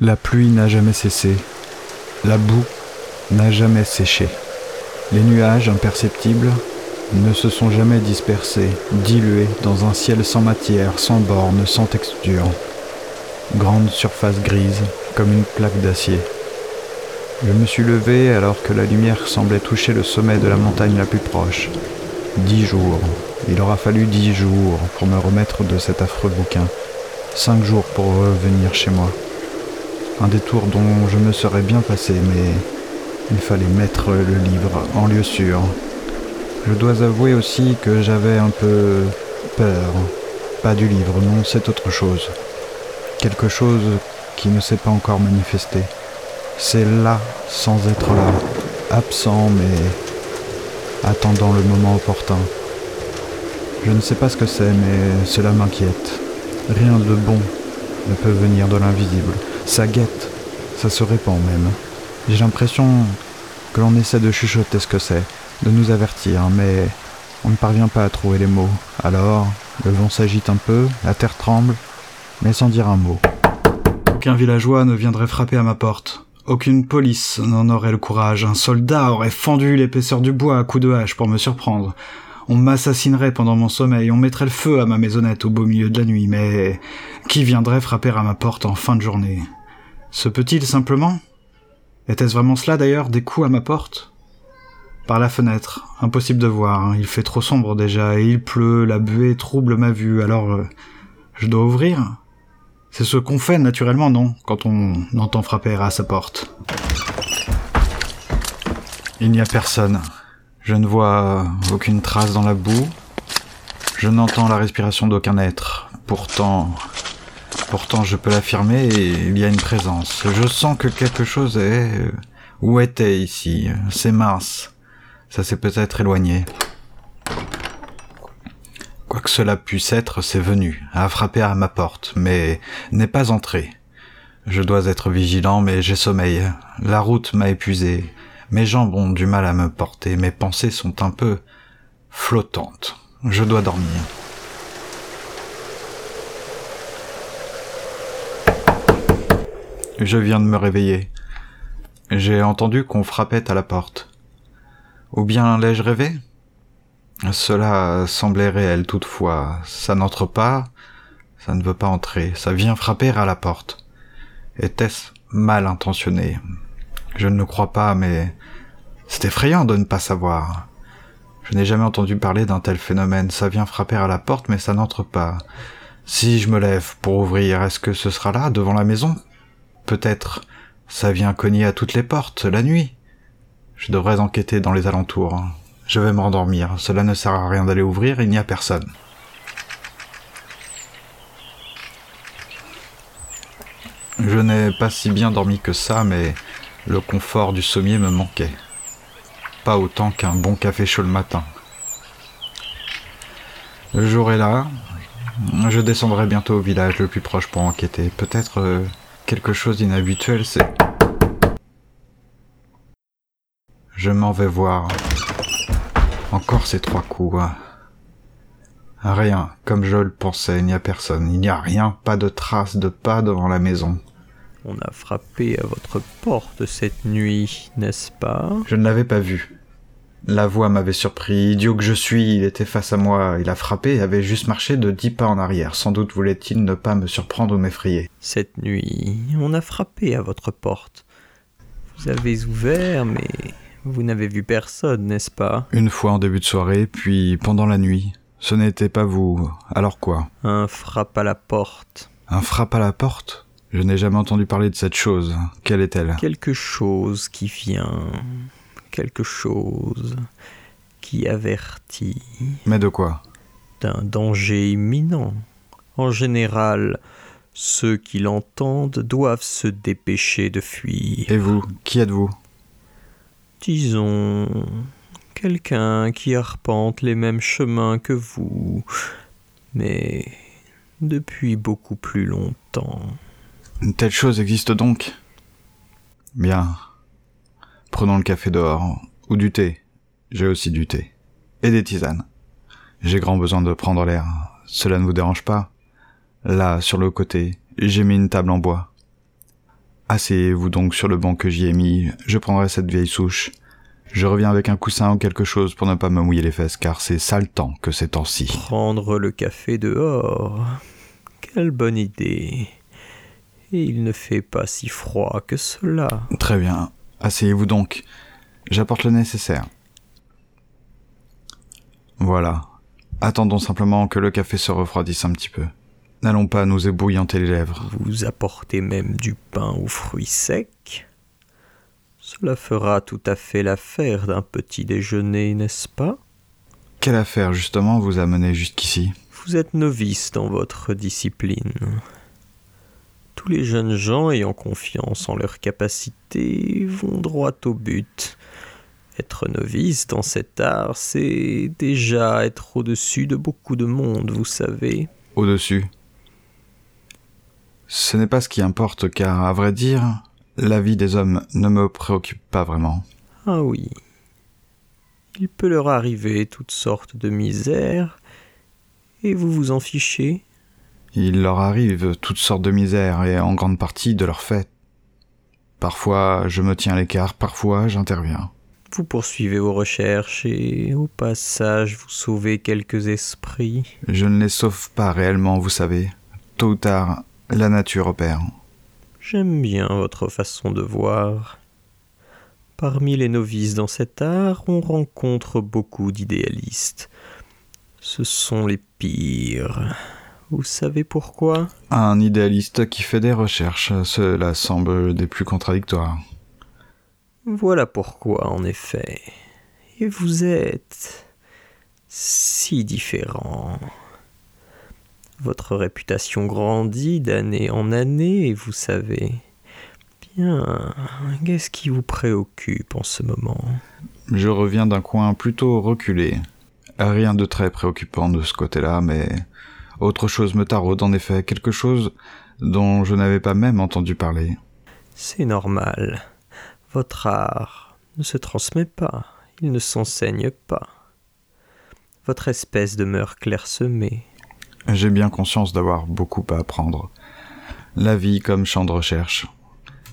La pluie n'a jamais cessé. La boue n'a jamais séché. Les nuages imperceptibles ne se sont jamais dispersés, dilués dans un ciel sans matière, sans borne, sans texture. Grande surface grise, comme une plaque d'acier. Je me suis levé alors que la lumière semblait toucher le sommet de la montagne la plus proche. Dix jours. Il aura fallu dix jours pour me remettre de cet affreux bouquin. Cinq jours pour revenir chez moi. Un détour dont je me serais bien passé, mais il fallait mettre le livre en lieu sûr. Je dois avouer aussi que j'avais un peu peur. Pas du livre, non, c'est autre chose. Quelque chose qui ne s'est pas encore manifesté. C'est là sans être là, absent mais attendant le moment opportun. Je ne sais pas ce que c'est, mais cela m'inquiète. Rien de bon ne peut venir de l'invisible. Ça guette, ça se répand même. J'ai l'impression que l'on essaie de chuchoter ce que c'est, de nous avertir, mais on ne parvient pas à trouver les mots. Alors, le vent s'agite un peu, la terre tremble, mais sans dire un mot. Aucun villageois ne viendrait frapper à ma porte. Aucune police n'en aurait le courage. Un soldat aurait fendu l'épaisseur du bois à coups de hache pour me surprendre. On m'assassinerait pendant mon sommeil, on mettrait le feu à ma maisonnette au beau milieu de la nuit, mais qui viendrait frapper à ma porte en fin de journée? Se peut-il simplement? Était-ce vraiment cela d'ailleurs, des coups à ma porte? Par la fenêtre, impossible de voir, hein. il fait trop sombre déjà, et il pleut, la buée trouble ma vue, alors euh, je dois ouvrir? C'est ce qu'on fait naturellement, non, quand on entend frapper à sa porte? Il n'y a personne. Je ne vois aucune trace dans la boue. Je n'entends la respiration d'aucun être. Pourtant, Pourtant, je peux l'affirmer, il y a une présence. Je sens que quelque chose est... Où était ici C'est mince. Ça s'est peut-être éloigné. Quoi que cela puisse être, c'est venu, a frappé à ma porte, mais n'est pas entré. Je dois être vigilant, mais j'ai sommeil. La route m'a épuisé. Mes jambes ont du mal à me porter, mes pensées sont un peu flottantes. Je dois dormir. Je viens de me réveiller. J'ai entendu qu'on frappait à la porte. Ou bien l'ai-je rêvé? Cela semblait réel toutefois. Ça n'entre pas, ça ne veut pas entrer, ça vient frapper à la porte. Était-ce mal intentionné? Je ne le crois pas, mais c'est effrayant de ne pas savoir. Je n'ai jamais entendu parler d'un tel phénomène. Ça vient frapper à la porte, mais ça n'entre pas. Si je me lève pour ouvrir, est-ce que ce sera là, devant la maison? Peut-être ça vient cogner à toutes les portes la nuit. Je devrais enquêter dans les alentours. Je vais m'endormir. Cela ne sert à rien d'aller ouvrir, il n'y a personne. Je n'ai pas si bien dormi que ça, mais le confort du sommier me manquait. Pas autant qu'un bon café chaud le matin. Le jour est là. Je descendrai bientôt au village le plus proche pour enquêter. Peut-être euh, quelque chose d'inhabituel, c'est... Je m'en vais voir. Encore ces trois coups. Rien, comme je le pensais, il n'y a personne, il n'y a rien, pas de traces de pas devant la maison. On a frappé à votre porte cette nuit, n'est-ce pas? Je ne l'avais pas vu. La voix m'avait surpris. Idiot que je suis, il était face à moi. Il a frappé et avait juste marché de dix pas en arrière. Sans doute voulait-il ne pas me surprendre ou m'effrayer. Cette nuit, on a frappé à votre porte. Vous avez ouvert, mais vous n'avez vu personne, n'est-ce pas? Une fois en début de soirée, puis pendant la nuit. Ce n'était pas vous. Alors quoi? Un frappe à la porte. Un frappe à la porte? Je n'ai jamais entendu parler de cette chose. Quelle est-elle? Quelque chose qui vient quelque chose qui avertit. Mais de quoi? D'un danger imminent. En général, ceux qui l'entendent doivent se dépêcher de fuir. Et vous, qui êtes-vous? Disons quelqu'un qui arpente les mêmes chemins que vous, mais depuis beaucoup plus longtemps. Telle chose existe donc Bien. Prenons le café dehors, ou du thé. J'ai aussi du thé. Et des tisanes. J'ai grand besoin de prendre l'air. Cela ne vous dérange pas? Là, sur le côté, j'ai mis une table en bois. Asseyez-vous donc sur le banc que j'y ai mis, je prendrai cette vieille souche. Je reviens avec un coussin ou quelque chose pour ne pas me mouiller les fesses, car c'est sale temps que ces temps-ci. Prendre le café dehors. Quelle bonne idée. Et il ne fait pas si froid que cela. Très bien. Asseyez-vous donc. J'apporte le nécessaire. Voilà. Attendons simplement que le café se refroidisse un petit peu. N'allons pas nous ébouillanter les lèvres. Vous apportez même du pain aux fruits secs Cela fera tout à fait l'affaire d'un petit déjeuner, n'est-ce pas? Quelle affaire justement vous a mené jusqu'ici? Vous êtes novice dans votre discipline. Tous les jeunes gens ayant confiance en leurs capacités vont droit au but. Être novice dans cet art, c'est déjà être au-dessus de beaucoup de monde, vous savez. Au-dessus Ce n'est pas ce qui importe, car, à vrai dire, la vie des hommes ne me préoccupe pas vraiment. Ah oui. Il peut leur arriver toutes sortes de misères, et vous vous en fichez Il leur arrive toutes sortes de misères, et en grande partie de leur fait. Parfois je me tiens à l'écart, parfois j'interviens. Vous poursuivez vos recherches et au passage vous sauvez quelques esprits. Je ne les sauve pas réellement, vous savez. Tôt ou tard, la nature opère. J'aime bien votre façon de voir. Parmi les novices dans cet art, on rencontre beaucoup d'idéalistes. Ce sont les pires. Vous savez pourquoi? Un idéaliste qui fait des recherches, cela semble des plus contradictoires. Voilà pourquoi, en effet. Et vous êtes si différent. Votre réputation grandit d'année en année, vous savez. Bien, qu'est-ce qui vous préoccupe en ce moment Je reviens d'un coin plutôt reculé. Rien de très préoccupant de ce côté-là, mais autre chose me taraude en effet, quelque chose dont je n'avais pas même entendu parler. C'est normal. Votre art ne se transmet pas, il ne s'enseigne pas. Votre espèce demeure clairsemée. J'ai bien conscience d'avoir beaucoup à apprendre. La vie comme champ de recherche.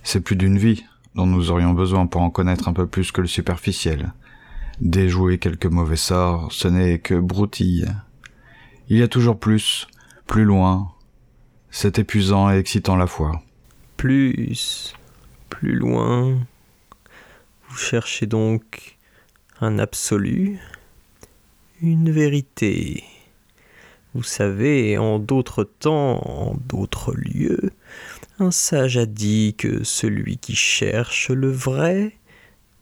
C'est plus d'une vie dont nous aurions besoin pour en connaître un peu plus que le superficiel. Déjouer quelques mauvais sorts, ce n'est que broutille. Il y a toujours plus, plus loin. C'est épuisant et excitant à la fois. Plus, plus loin. Vous cherchez donc un absolu, une vérité. Vous savez, en d'autres temps, en d'autres lieux, un sage a dit que celui qui cherche le vrai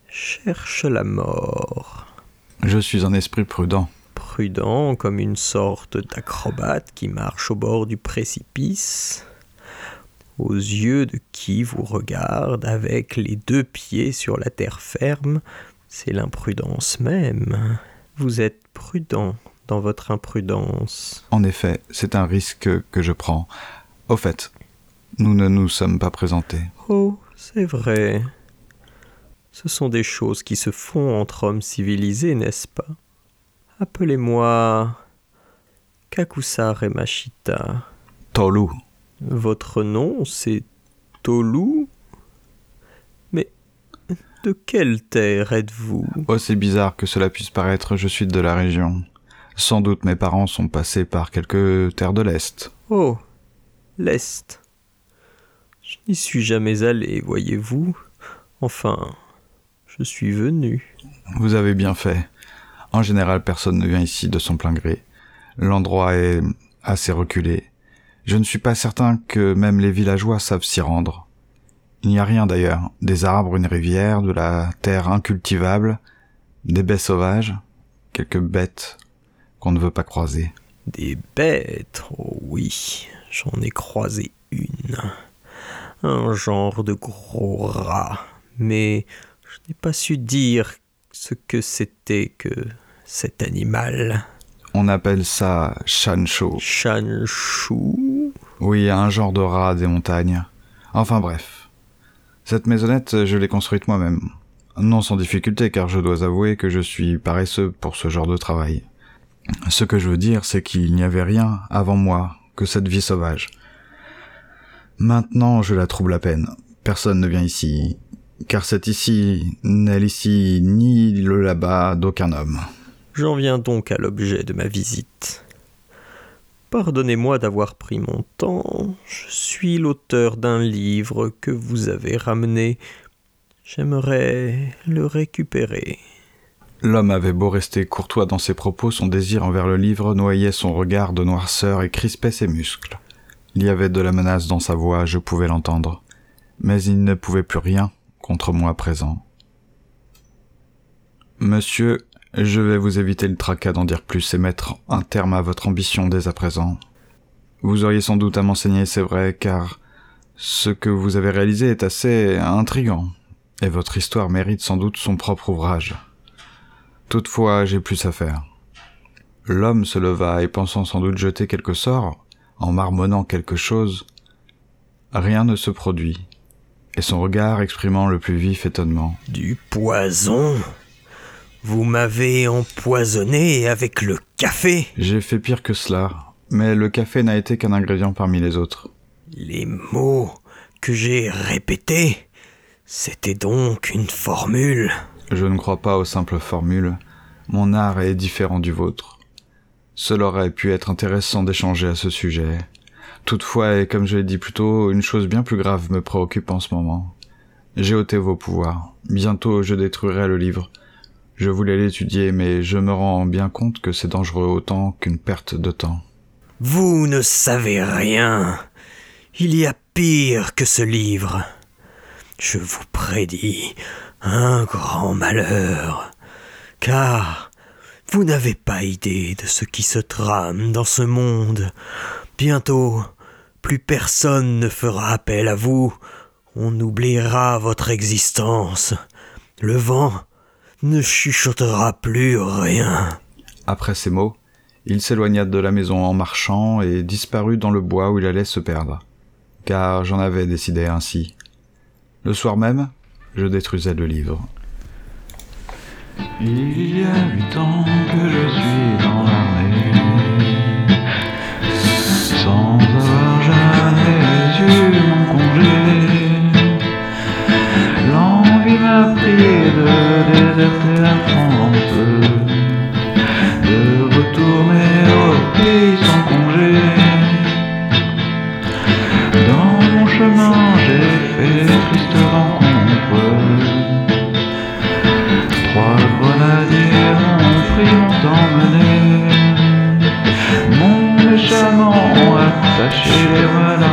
cherche la mort. Je suis un esprit prudent. Prudent comme une sorte d'acrobate qui marche au bord du précipice, aux yeux de qui vous regarde avec les deux pieds sur la terre ferme, c'est l'imprudence même. Vous êtes prudent dans votre imprudence. En effet, c'est un risque que je prends. Au fait, nous ne nous sommes pas présentés. Oh, c'est vrai. Ce sont des choses qui se font entre hommes civilisés, n'est-ce pas? Appelez-moi Kakusa Remashita. Tolu. Votre nom, c'est Tolu? Mais de quelle terre êtes-vous? Aussi bizarre que cela puisse paraître, je suis de la région. Sans doute mes parents sont passés par quelques terres de l'Est. Oh, l'Est. Je n'y suis jamais allé, voyez-vous. Enfin, je suis venu. Vous avez bien fait. En général, personne ne vient ici de son plein gré. L'endroit est assez reculé. Je ne suis pas certain que même les villageois savent s'y rendre. Il n'y a rien d'ailleurs. Des arbres, une rivière, de la terre incultivable, des baies sauvages, quelques bêtes qu'on ne veut pas croiser. Des bêtes, oh oui, j'en ai croisé une. Un genre de gros rat. Mais je n'ai pas su dire ce que c'était que cet animal. On appelle ça Shansho. Shanshu Oui, un genre de rat des montagnes. Enfin bref. Cette maisonnette, je l'ai construite moi-même. Non sans difficulté, car je dois avouer que je suis paresseux pour ce genre de travail. Ce que je veux dire, c'est qu'il n'y avait rien avant moi que cette vie sauvage. Maintenant, je la trouble à peine. Personne ne vient ici, car c'est ici n'est ici ni le là-bas d'aucun homme. J'en viens donc à l'objet de ma visite. Pardonnez-moi d'avoir pris mon temps. Je suis l'auteur d'un livre que vous avez ramené. J'aimerais le récupérer. L'homme avait beau rester courtois dans ses propos, son désir envers le livre noyait son regard de noirceur et crispait ses muscles. Il y avait de la menace dans sa voix, je pouvais l'entendre. Mais il ne pouvait plus rien contre moi présent. Monsieur, je vais vous éviter le tracas d'en dire plus et mettre un terme à votre ambition dès à présent. Vous auriez sans doute à m'enseigner, c'est vrai, car ce que vous avez réalisé est assez intrigant, et votre histoire mérite sans doute son propre ouvrage. Toutefois, j'ai plus à faire. L'homme se leva et pensant sans doute jeter quelque sort, en marmonnant quelque chose, rien ne se produit, et son regard exprimant le plus vif étonnement. Du poison vous m'avez empoisonné avec le café. J'ai fait pire que cela, mais le café n'a été qu'un ingrédient parmi les autres. Les mots que j'ai répétés, c'était donc une formule. Je ne crois pas aux simples formules. Mon art est différent du vôtre. Cela aurait pu être intéressant d'échanger à ce sujet. Toutefois, et comme je l'ai dit plus tôt, une chose bien plus grave me préoccupe en ce moment. J'ai ôté vos pouvoirs. Bientôt je détruirai le livre. Je voulais l'étudier, mais je me rends bien compte que c'est dangereux autant qu'une perte de temps. Vous ne savez rien. Il y a pire que ce livre. Je vous prédis un grand malheur, car vous n'avez pas idée de ce qui se trame dans ce monde. Bientôt, plus personne ne fera appel à vous. On oubliera votre existence. Le vent ne chuchotera plus rien. Après ces mots, il s'éloigna de la maison en marchant et disparut dans le bois où il allait se perdre. Car j'en avais décidé ainsi. Le soir même, je détruisais le livre. Il y a huit ans que je suis dans l'armée, la France, de retourner au pays sans congé. Dans mon chemin, j'ai fait de tristes rencontres. Trois grenadiers ont pris mon temps mené. Mon méchamment attaché les.